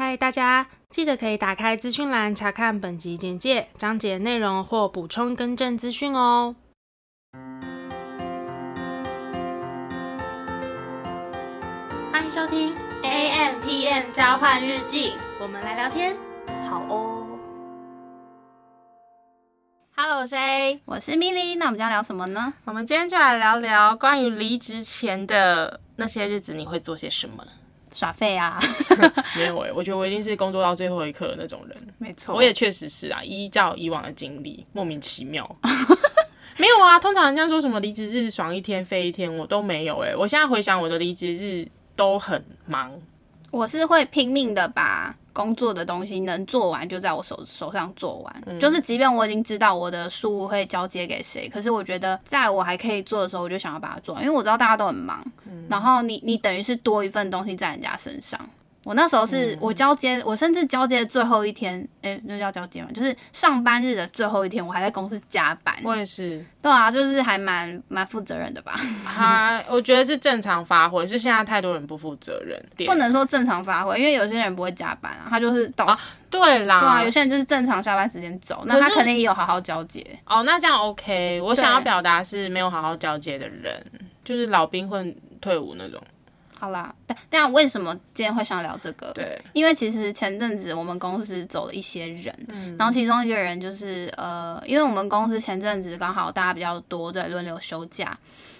嗨，大家记得可以打开资讯栏查看本集简介、章节内容或补充更正资讯哦。欢迎收听 AMpm 交换日记，我们来聊天，好哦。Hello，我是 A，我是 Milly，那我们将聊什么呢？我们今天就来聊聊关于离职前的那些日子，你会做些什么？耍废啊？没有哎，我觉得我一定是工作到最后一刻的那种人。没错，我也确实是啊。依照以往的经历，莫名其妙。没有啊，通常人家说什么离职日爽一天飞一天，我都没有哎。我现在回想我的离职日都很忙。我是会拼命的把工作的东西能做完就在我手手上做完，嗯，就是即便我已经知道我的书会交接给谁，可是我觉得在我还可以做的时候，我就想要把它做完，因为我知道大家都很忙，嗯，然后你你等于是多一份东西在人家身上。我那时候是我交接，我甚至交接的最后一天，哎、欸，那叫交接嘛，就是上班日的最后一天，我还在公司加班。我也是，对啊，就是还蛮蛮负责任的吧？还我觉得是正常发挥，是现在太多人不负责任，不能说正常发挥，因为有些人不会加班啊，他就是到、啊、对啦，对啊，有些人就是正常下班时间走，那他肯定也有好好交接。哦，那这样 OK，我想要表达是没有好好交接的人，就是老兵混退伍那种。好啦，但但为什么今天会想聊这个？对，因为其实前阵子我们公司走了一些人，嗯，然后其中一个人就是呃，因为我们公司前阵子刚好大家比较多在轮流休假，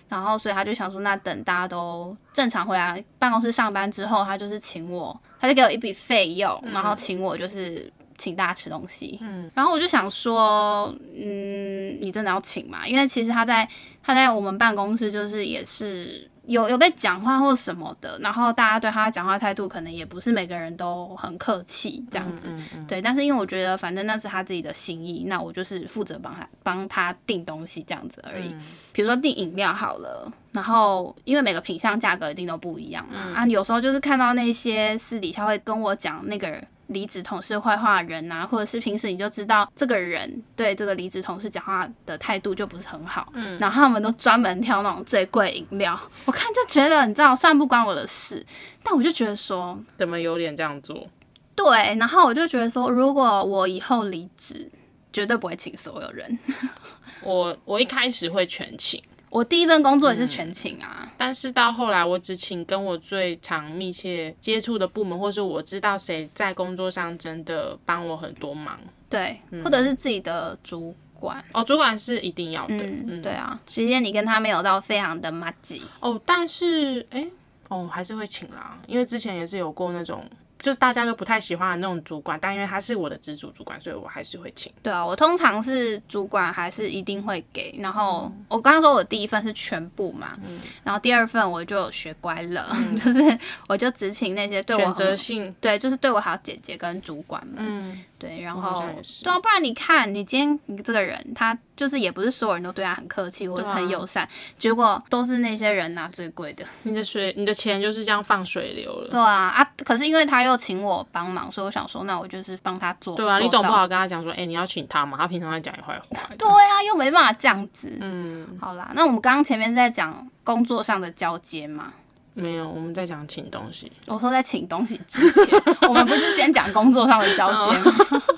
然后所以他就想说，那等大家都正常回来办公室上班之后，他就是请我，他就给我一笔费用，然后请我就是请大家吃东西，嗯，然后我就想说，嗯，你真的要请吗？因为其实他在他在我们办公室就是也是。有有被讲话或什么的，然后大家对他讲话态度可能也不是每个人都很客气这样子，嗯嗯嗯、对。但是因为我觉得反正那是他自己的心意，那我就是负责帮他帮他订东西这样子而已。比、嗯、如说订饮料好了，然后因为每个品相价格一定都不一样嘛、嗯，啊，有时候就是看到那些私底下会跟我讲那个人。离职同事坏话的人啊，或者是平时你就知道这个人对这个离职同事讲话的态度就不是很好，嗯，然后他们都专门挑那种最贵饮料，我看就觉得你知道，虽然不关我的事，但我就觉得说怎么有脸这样做？对，然后我就觉得说，如果我以后离职，绝对不会请所有人，我我一开始会全请。我第一份工作也是全勤啊、嗯，但是到后来我只请跟我最常密切接触的部门，或是我知道谁在工作上真的帮我很多忙，对、嗯，或者是自己的主管。哦，主管是一定要的，嗯，嗯。对啊，即便你跟他没有到非常的麻吉哦，但是哎、欸，哦，还是会请啦，因为之前也是有过那种。就是大家都不太喜欢的那种主管，但因为他是我的直属主管，所以我还是会请。对啊，我通常是主管还是一定会给。然后我刚刚说我第一份是全部嘛，嗯、然后第二份我就学乖了，嗯、就是我就只请那些对我选择性，对，就是对我好姐姐跟主管们。嗯，对，然后对啊，不然你看你今天你这个人他。就是也不是所有人都对他很客气或者很友善，啊，结果都是那些人拿最贵的。你的水，你的钱就是这样放水流了。对啊啊！可是因为他又请我帮忙，所以我想说，那我就是帮他做。对啊，你总不好跟他讲说，哎，欸，你要请他嘛？他平常在讲你坏话。对啊，又没办法这样子。嗯，好啦，那我们刚刚前面是在讲工作上的交接嘛？没有，我们在讲请东西。我说在请东西之前，我们不是先讲工作上的交接吗？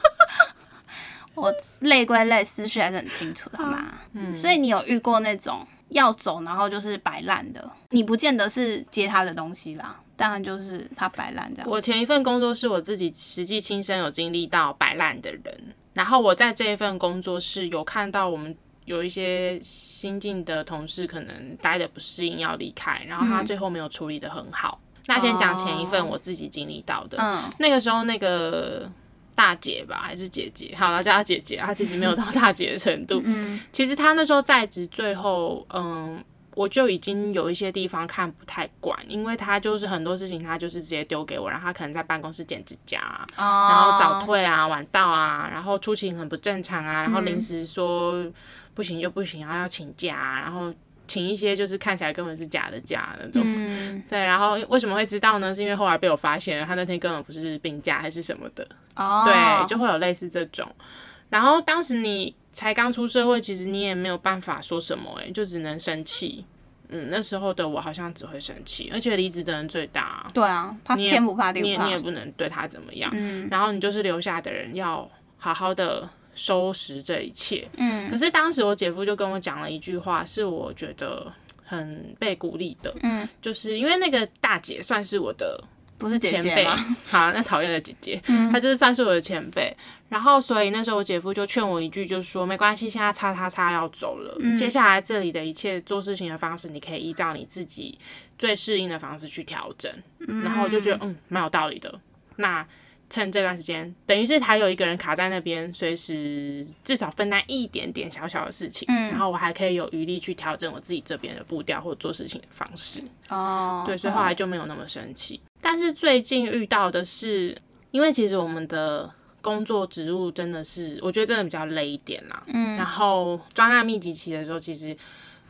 我累归累，思绪还是很清楚的嘛。嗯，所以你有遇过那种要走，然后就是摆烂的？你不见得是接他的东西啦，当然就是他摆烂这样。我前一份工作是我自己实际亲身有经历到摆烂的人，然后我在这一份工作是有看到我们有一些新进的同事可能待的不适应要离开，然后他最后没有处理的很好。嗯、那先讲前一份我自己经历到的，嗯，那个时候那个。大姐吧，还是姐姐？好了，叫她姐姐。她其实没有到大姐的程度。嗯，其实她那时候在职最后，嗯，我就已经有一些地方看不太惯，因为她就是很多事情，她就是直接丢给我，然后她可能在办公室剪指甲，然后早退啊、晚到啊，然后出勤很不正常啊，然后临时说不行就不行，然后要请假，然后。请一些就是看起来根本是假的假的那种，嗯，对，然后为什么会知道呢？是因为后来被我发现了，他那天根本不是病假还是什么的，哦，对，就会有类似这种。然后当时你才刚出社会，其实你也没有办法说什么，欸，诶，就只能生气。嗯，那时候的我好像只会生气，而且离职的人最大啊。对啊，他天不怕地不怕，你也你也不能对他怎么样。嗯，然后你就是留下的人要好好的收拾这一切。嗯，可是当时我姐夫就跟我讲了一句话，是我觉得很被鼓励的。嗯，就是因为那个大姐算是我的。不是姐姐吗？好，那讨厌的姐姐，嗯、她就是算是我的前辈。然后，所以那时候我姐夫就劝我一句，就是说没关系，现在叉叉叉要走了，嗯、接下来这里的一切做事情的方式，你可以依照你自己最适应的方式去调整。嗯、然后我就觉得，嗯，蛮有道理的。那趁这段时间，等于是还有一个人卡在那边，随时至少分担一点点小小的事情，嗯、然后我还可以有余力去调整我自己这边的步调或做事情的方式。哦，对，所以后来就没有那么生气。但是最近遇到的是，因为其实我们的工作职务真的是，我觉得真的比较累一点啦。嗯，然后专案密集期的时候，其实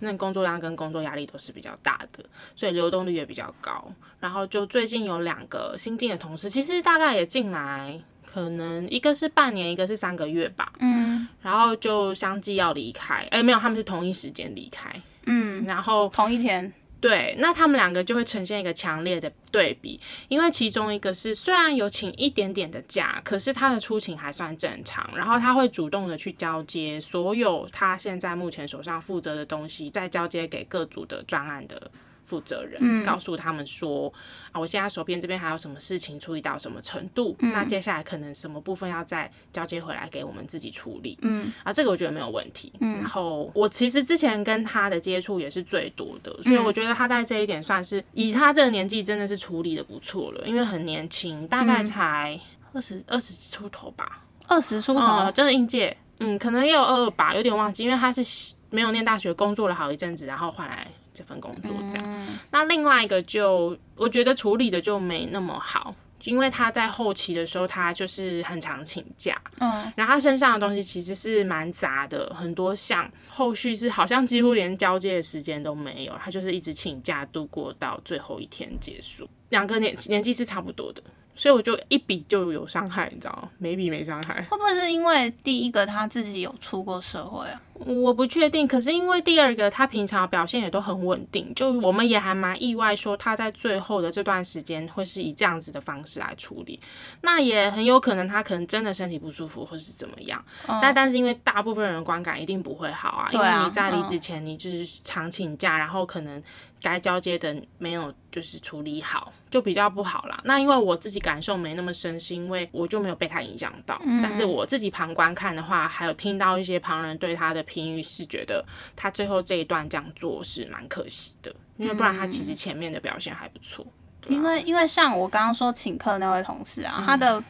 那工作量跟工作压力都是比较大的，所以流动率也比较高。然后就最近有两个新进的同事，其实大概也进来，可能一个是半年，一个是三个月吧。嗯，然后就相继要离开，哎，没有，他们是同一时间离开。嗯，然后同一天。对，那他们两个就会呈现一个强烈的对比，因为其中一个是虽然有请一点点的假，可是他的出勤还算正常，然后他会主动的去交接所有他现在目前手上负责的东西，再交接给各组的专案的负责人，嗯、告诉他们说啊，我现在手边这边还有什么事情处理到什么程度，嗯、那接下来可能什么部分要再交接回来给我们自己处理，嗯，啊，这个我觉得没有问题，嗯，然后我其实之前跟他的接触也是最多的，所以我觉得他在这一点算是以他这个年纪真的是处理的不错了，因为很年轻，大概才二十二十出头吧，二十出头，嗯，真的应届，嗯，可能也有二二吧，有点忘记，因为他是没有念大学，工作了好一阵子，然后换来。这份工作这样，嗯、那另外一个就我觉得处理的就没那么好，因为他在后期的时候，他就是很常请假，嗯，然后他身上的东西其实是蛮杂的，很多项后续是好像几乎连交接的时间都没有，他就是一直请假度过到最后一天结束，两个年年纪是差不多的。所以我就一比就有伤害，你知道吗？没比没伤害。会不会是因为第一个他自己有出过社会啊？我不确定。可是因为第二个他平常表现也都很稳定，就我们也还蛮意外，说他在最后的这段时间会是以这样子的方式来处理。那也很有可能他可能真的身体不舒服，或是怎么样。嗯、但但是因为大部分人的观感一定不会好啊，啊，因为你在离职前你就是常请假，然后可能。该交接的没有就是处理好，就比较不好啦。那因为我自己感受没那么深，是因为我就没有被他影响到。嗯、但是我自己旁观看的话，还有听到一些旁人对他的评语，是觉得他最后这一段这样做是蛮可惜的，因为不然他其实前面的表现还不错。嗯啊、因为因为像我刚刚说请客那位同事啊，嗯、他的。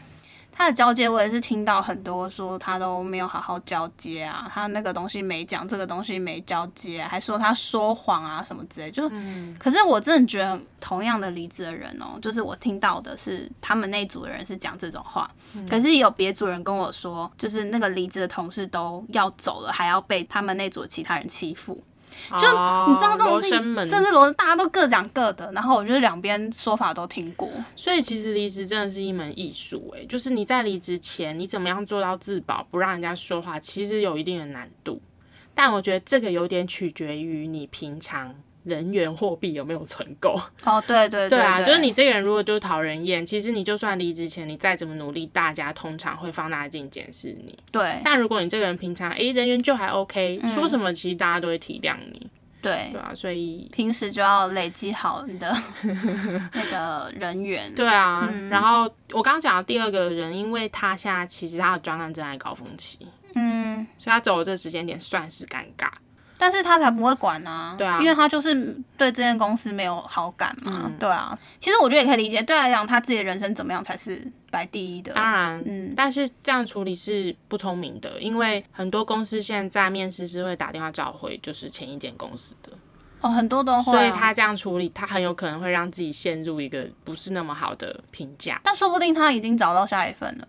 他的交接我也是听到很多说他都没有好好交接啊，他那个东西没讲，这个东西没交接，还说他说谎啊什么之类。就，嗯、可是我真的觉得同样的离职的人哦、喔，就是我听到的是他们那组的人是讲这种话，嗯、可是也有别组人跟我说，就是那个离职的同事都要走了，还要被他们那组其他人欺负。就你知道这种事情，这是罗，大家都各讲各的，然后我觉得两边说法都听过，所以其实离职真的是一门艺术诶，就是你在离职前，你怎么样做到自保，不让人家说话，其实有一定的难度，但我觉得这个有点取决于你平常。人员货币有没有存够？哦，对对对，对啊，就是你这个人如果就是讨人厌，其实你就算离职前你再怎么努力，大家通常会放大镜检视你。对，但如果你这个人平常哎、欸、人缘就还 OK，、嗯、说什么其实大家都会体谅你。对，对啊，所以平时就要累积好你的 那个人员。对啊，嗯、然后我刚刚讲的第二个人，因为他现在其实他的专案正在高峰期，嗯，所以他走的这个时间点算是尴尬。但是他才不会管呢、啊，对啊，因为他就是对这间公司没有好感嘛，嗯、对啊。其实我觉得也可以理解，对他来讲，他自己的人生怎么样才是摆第一的。当然，嗯，但是这样处理是不聪明的，因为很多公司现在面试是会打电话召回，就是前一间公司的。哦，很多都会、啊。所以他这样处理，他很有可能会让自己陷入一个不是那么好的评价。但说不定他已经找到下一份了。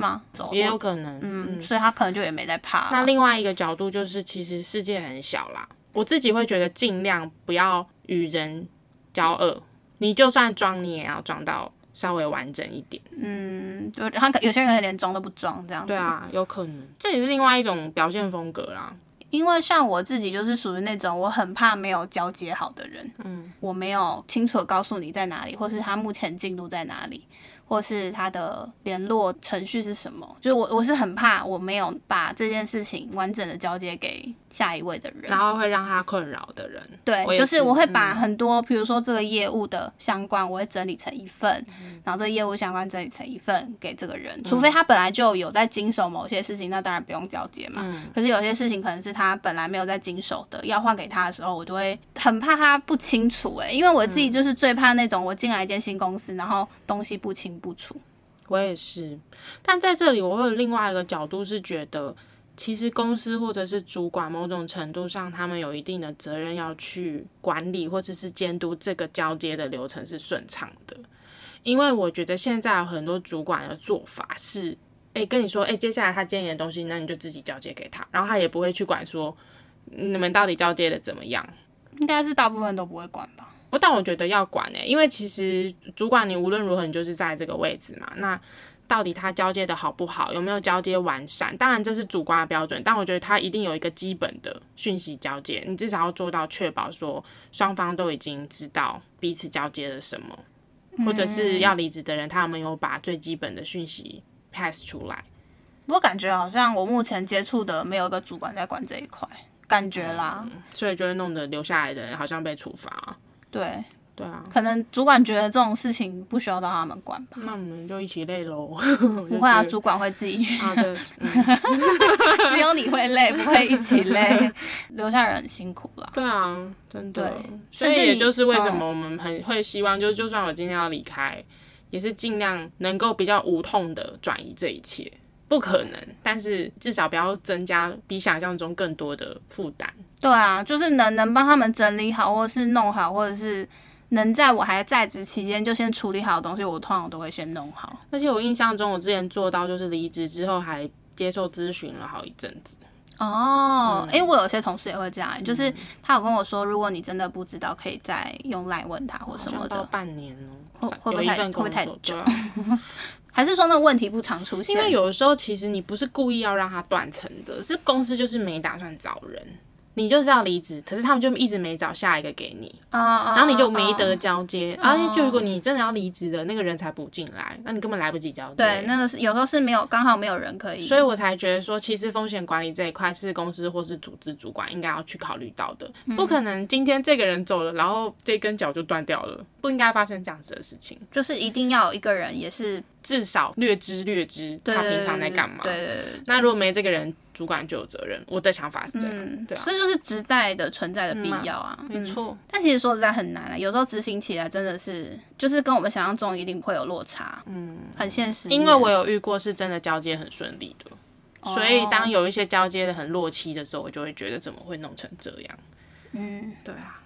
吗？走也有可能，嗯，嗯，所以他可能就也没在怕。那另外一个角度就是，其实世界很小啦。我自己会觉得，尽量不要与人交恶。你就算装，你也要装到稍微完整一点。嗯，就他有些人连装都不装，这样子。对啊，有可能。这也是另外一种表现风格啦。因为像我自己就是属于那种我很怕没有交接好的人，嗯，我没有清楚的告诉你在哪里，或是他目前进度在哪里。或是他的联络程序是什么？就是我我是很怕我没有把这件事情完整的交接给下一位的人，然后会让他困扰的人。对，是就是我会把很多，比、嗯、如说这个业务的相关，我会整理成一份，嗯、然后这个业务相关整理成一份给这个人，除非他本来就有在经手某些事情，那当然不用交接嘛。嗯、可是有些事情可能是他本来没有在经手的，要换给他的时候，我就会很怕他不清楚哎、欸，因为我自己就是最怕那种我进来一间新公司，然后东西不清不出。我也是，但在这里我会有另外一个角度是觉得，其实公司或者是主管某种程度上，他们有一定的责任要去管理或者是监督这个交接的流程是顺畅的。因为我觉得现在有很多主管的做法是，哎，跟你说，哎，接下来他建议的东西，那你就自己交接给他，然后他也不会去管说你们到底交接的怎么样。应该是大部分都不会管吧。不，但我觉得要管诶、欸，因为其实主管你无论如何你就是在这个位置嘛。那到底他交接的好不好，有没有交接完善？当然这是主观的标准，但我觉得他一定有一个基本的讯息交接，你至少要做到确保说双方都已经知道彼此交接了什么，或者是要离职的人他有没有把最基本的讯息 pass 出来。我感觉好像我目前接触的没有一个主管在管这一块，感觉啦，嗯、所以就会弄得留下来的人好像被处罚。对对啊，可能主管觉得这种事情不需要到他们管吧。那我们就一起累喽。不会啊，主管会自己去。啊，对，嗯、只有你会累，不会一起累。留下人很辛苦了。对啊，真的。对，所以也就是为什么我们很会希望，就就算我今天要离开，嗯、也是尽量能够比较无痛的转移这一切。不可能，但是至少不要增加比想象中更多的负担。对啊，就是能能帮他们整理好，或者是弄好，或者是能在我还在职期间就先处理好的东西，我通常都会先弄好。而且我印象中，我之前做到就是离职之后还接受咨询了好一阵子。哦，哎、嗯欸，我有些同事也会这样，就是他有跟我说，如果你真的不知道，可以再用来问他或什么的。半年哦，会会不会太会不会太久？还是说那个问题不常出现？因为有的时候其实你不是故意要让他断层的，是公司就是没打算找人。你就是要离职，可是他们就一直没找下一个给你，uh, 然后你就没得交接。而且、uh, 就如果你真的要离职的那个人才补进来，那你根本来不及交接。对，那个是有时候是没有，刚好没有人可以。所以我才觉得说，其实风险管理这一块是公司或是组织主管应该要去考虑到的。嗯、不可能今天这个人走了，然后这根脚就断掉了，不应该发生这样子的事情。就是一定要有一个人也是。至少略知略知他平常在干嘛。对对对。那如果没这个人，主管就有责任。我的想法是这样。嗯、对啊。所以就是职代的存在的必要啊。没错。但其实说实在很难啊，有时候执行起来真的是，就是跟我们想象中一定会有落差。嗯。很现实。因为我有遇过是真的交接很顺利的，哦、所以当有一些交接的很落期的时候，我就会觉得怎么会弄成这样？嗯，对啊。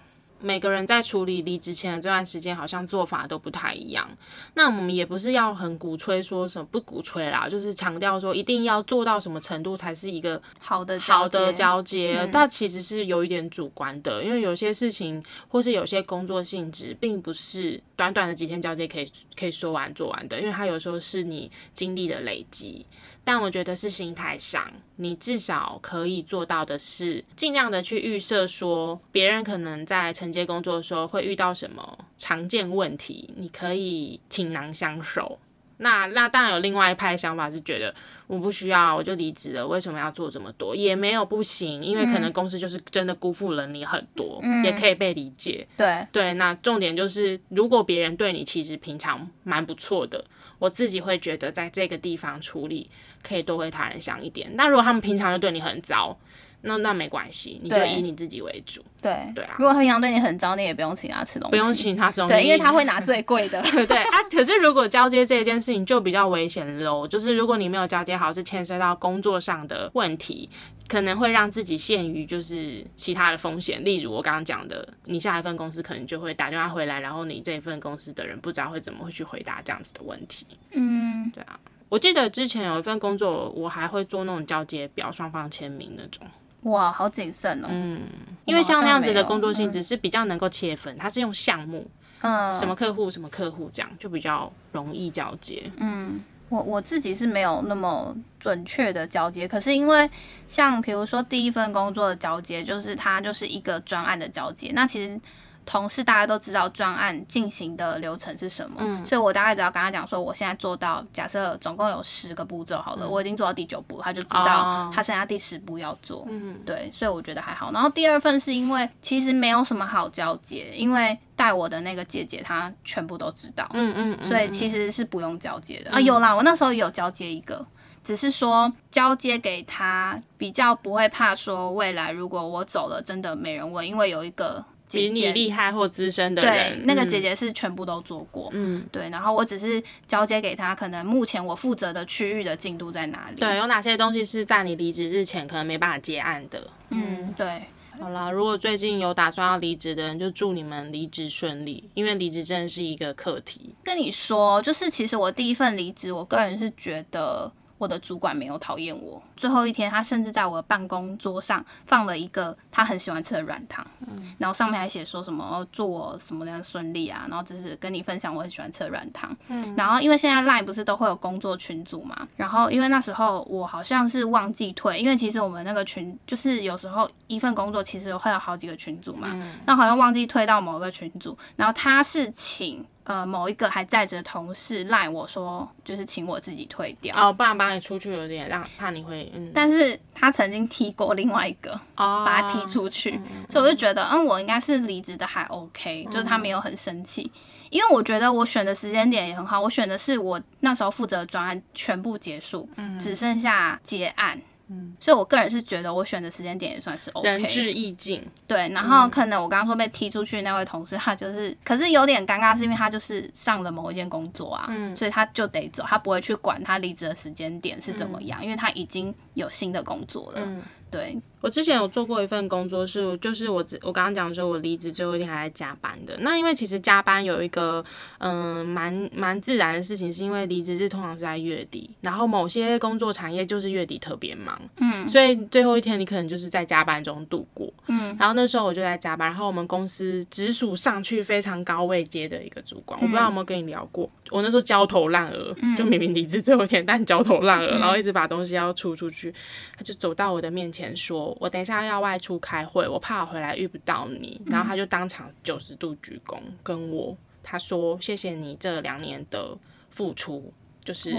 每个人在处理离职前的这段时间，好像做法都不太一样。那我们也不是要很鼓吹说什么，不鼓吹啦，就是强调说一定要做到什么程度才是一个好的好的交接。但其实是有一点主观的，因为有些事情或是有些工作性质，并不是短短的几天交接可以可以说完做完的，因为它有时候是你经历的累积。但我觉得是心态上，你至少可以做到的是，尽量的去预设说，别人可能在承接工作的时候会遇到什么常见问题，你可以倾囊相授。那那当然有另外一派想法是觉得，我不需要，我就离职了，为什么要做这么多？也没有不行，因为可能公司就是真的辜负了你很多，嗯、也可以被理解。对对，那重点就是，如果别人对你其实平常蛮不错的。我自己会觉得，在这个地方处理可以多为他人想一点。那如果他们平常就对你很糟，那那没关系，你就以你自己为主。对对啊，如果他平常对你很糟，你也不用请他吃东西，不用请他吃东西，对，因为他会拿 最贵的。对啊，可是如果交接这件事情就比较危险喽，就是如果你没有交接好，是牵涉到工作上的问题，可能会让自己陷于就是其他的风险。例如我刚刚讲的，你下一份公司可能就会打电话回来，然后你这一份公司的人不知道会怎么会去回答这样子的问题。嗯，对啊，我记得之前有一份工作，我还会做那种交接表，双方签名那种。哇，好谨慎哦。嗯，因为像那样子的工作性质是比较能够切分，它是用项目，嗯，什么客户什么客户这样就比较容易交接。嗯，我我自己是没有那么准确的交接，可是因为像比如说第一份工作的交接，就是它就是一个专案的交接，那其实。同事大家都知道专案进行的流程是什么，嗯，所以我大概只要跟他讲说，我现在做到，假设总共有十个步骤好了，嗯，我已经做到第九步，他就知道他剩下第十步要做，嗯，对，所以我觉得还好。然后第二份是因为其实没有什么好交接，因为带我的那个姐姐她全部都知道，嗯嗯，嗯，所以其实是不用交接的，嗯，啊。有啦，我那时候也有交接一个，只是说交接给他比较不会怕说未来如果我走了真的没人问，因为有一个。比你厉害或资深的人，对，那个姐姐是全部都做过，嗯，对，然后我只是交接给她，可能目前我负责的区域的进度在哪里？对，有哪些东西是在你离职日前可能没办法结案的？嗯，对。好啦，如果最近有打算要离职的人，就祝你们离职顺利，因为离职真的是一个课题。跟你说，就是其实我第一份离职，我个人是觉得。我的主管没有讨厌我。最后一天，他甚至在我的办公桌上放了一个他很喜欢吃的软糖，嗯，然后上面还写说什么祝我什么样顺利啊，然后只是跟你分享我很喜欢吃的软糖。嗯，然后因为现在 LINE 不是都会有工作群组嘛，然后因为那时候我好像是忘记退，因为其实我们那个群就是有时候一份工作其实会有好几个群组嘛，那好像忘记退到某一个群组，然后他是请。呃，某一个还在职的同事赖我说，就是请我自己退掉。哦，不然把你出去有点让怕你会嗯。但是他曾经踢过另外一个，哦，把他踢出去，所以我就觉得，嗯，我应该是离职的还 OK，、嗯、就是他没有很生气，因为我觉得我选的时间点也很好，我选的是我那时候负责的专案全部结束，嗯，只剩下结案。嗯，所以我个人是觉得我选的时间点也算是 OK，仁至义尽。对，然后可能我刚刚说被踢出去那位同事，他就是，可是有点尴尬，是因为他就是上了某一件工作啊，嗯，所以他就得走，他不会去管他离职的时间点是怎么样，因为他已经有新的工作了。嗯，对。我之前有做过一份工作，是就是我我刚刚讲说，我离职最后一天还在加班的。那因为其实加班有一个嗯蛮蛮自然的事情，是因为离职日通常是在月底，然后某些工作产业就是月底特别忙，嗯，所以最后一天你可能就是在加班中度过，嗯，然后那时候我就在加班，然后我们公司直属上去非常高位阶的一个主管，我不知道有没有跟你聊过，我那时候焦头烂额，就明明离职最后一天，但焦头烂额，然后一直把东西要出出去，他就走到我的面前说。我等一下要外出开会，我怕我回来遇不到你，然后他就当场九十度鞠躬跟我，他说谢谢你这两年的付出，就是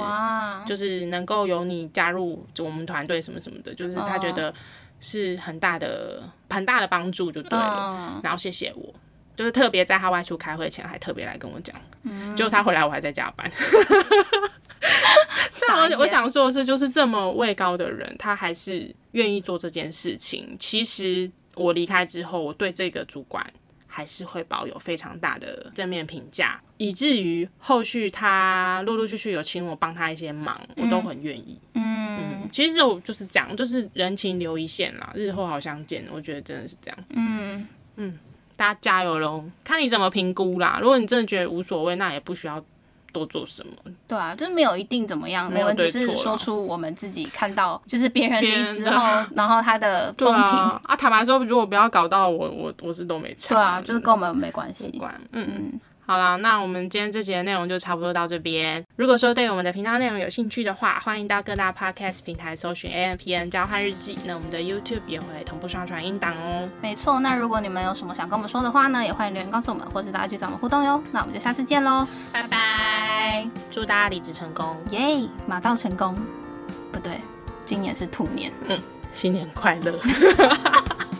就是能够有你加入我们团队什么什么的，就是他觉得是很大的很大的帮助就对了，然后谢谢我，就是特别在他外出开会前还特别来跟我讲，结果他回来我还在加班。我我想说的是，就是这么位高的人，他还是愿意做这件事情。其实我离开之后，我对这个主管还是会保有非常大的正面评价，以至于后续他陆陆续续有请我帮他一些忙，我都很愿意。嗯，嗯，其实我就是讲，就是人情留一线啦，日后好相见。我觉得真的是这样。嗯嗯，大家加油喽！看你怎么评估啦。如果你真的觉得无所谓，那也不需要。多做什么？对啊，就是没有一定怎么样，我们只是说出我们自己看到，就是别人离职后，然后他的风评啊，啊。坦白说，如果不要搞到我，我我是都没差。对啊，就是跟我们没关系。嗯嗯。好啦，那我们今天这节的内容就差不多到这边。如果说对我们的频道内容有兴趣的话，欢迎到各大 podcast 平台搜寻 A M P N 交换日记。那我们的 YouTube 也会同步上传音档哦。没错，那如果你们有什么想跟我们说的话呢，也欢迎留言告诉我们，或是大家去找我们互动哟。那我们就下次见喽，拜拜！祝大家离职成功，耶、yeah！马到成功，不对，今年是兔年，嗯，新年快乐。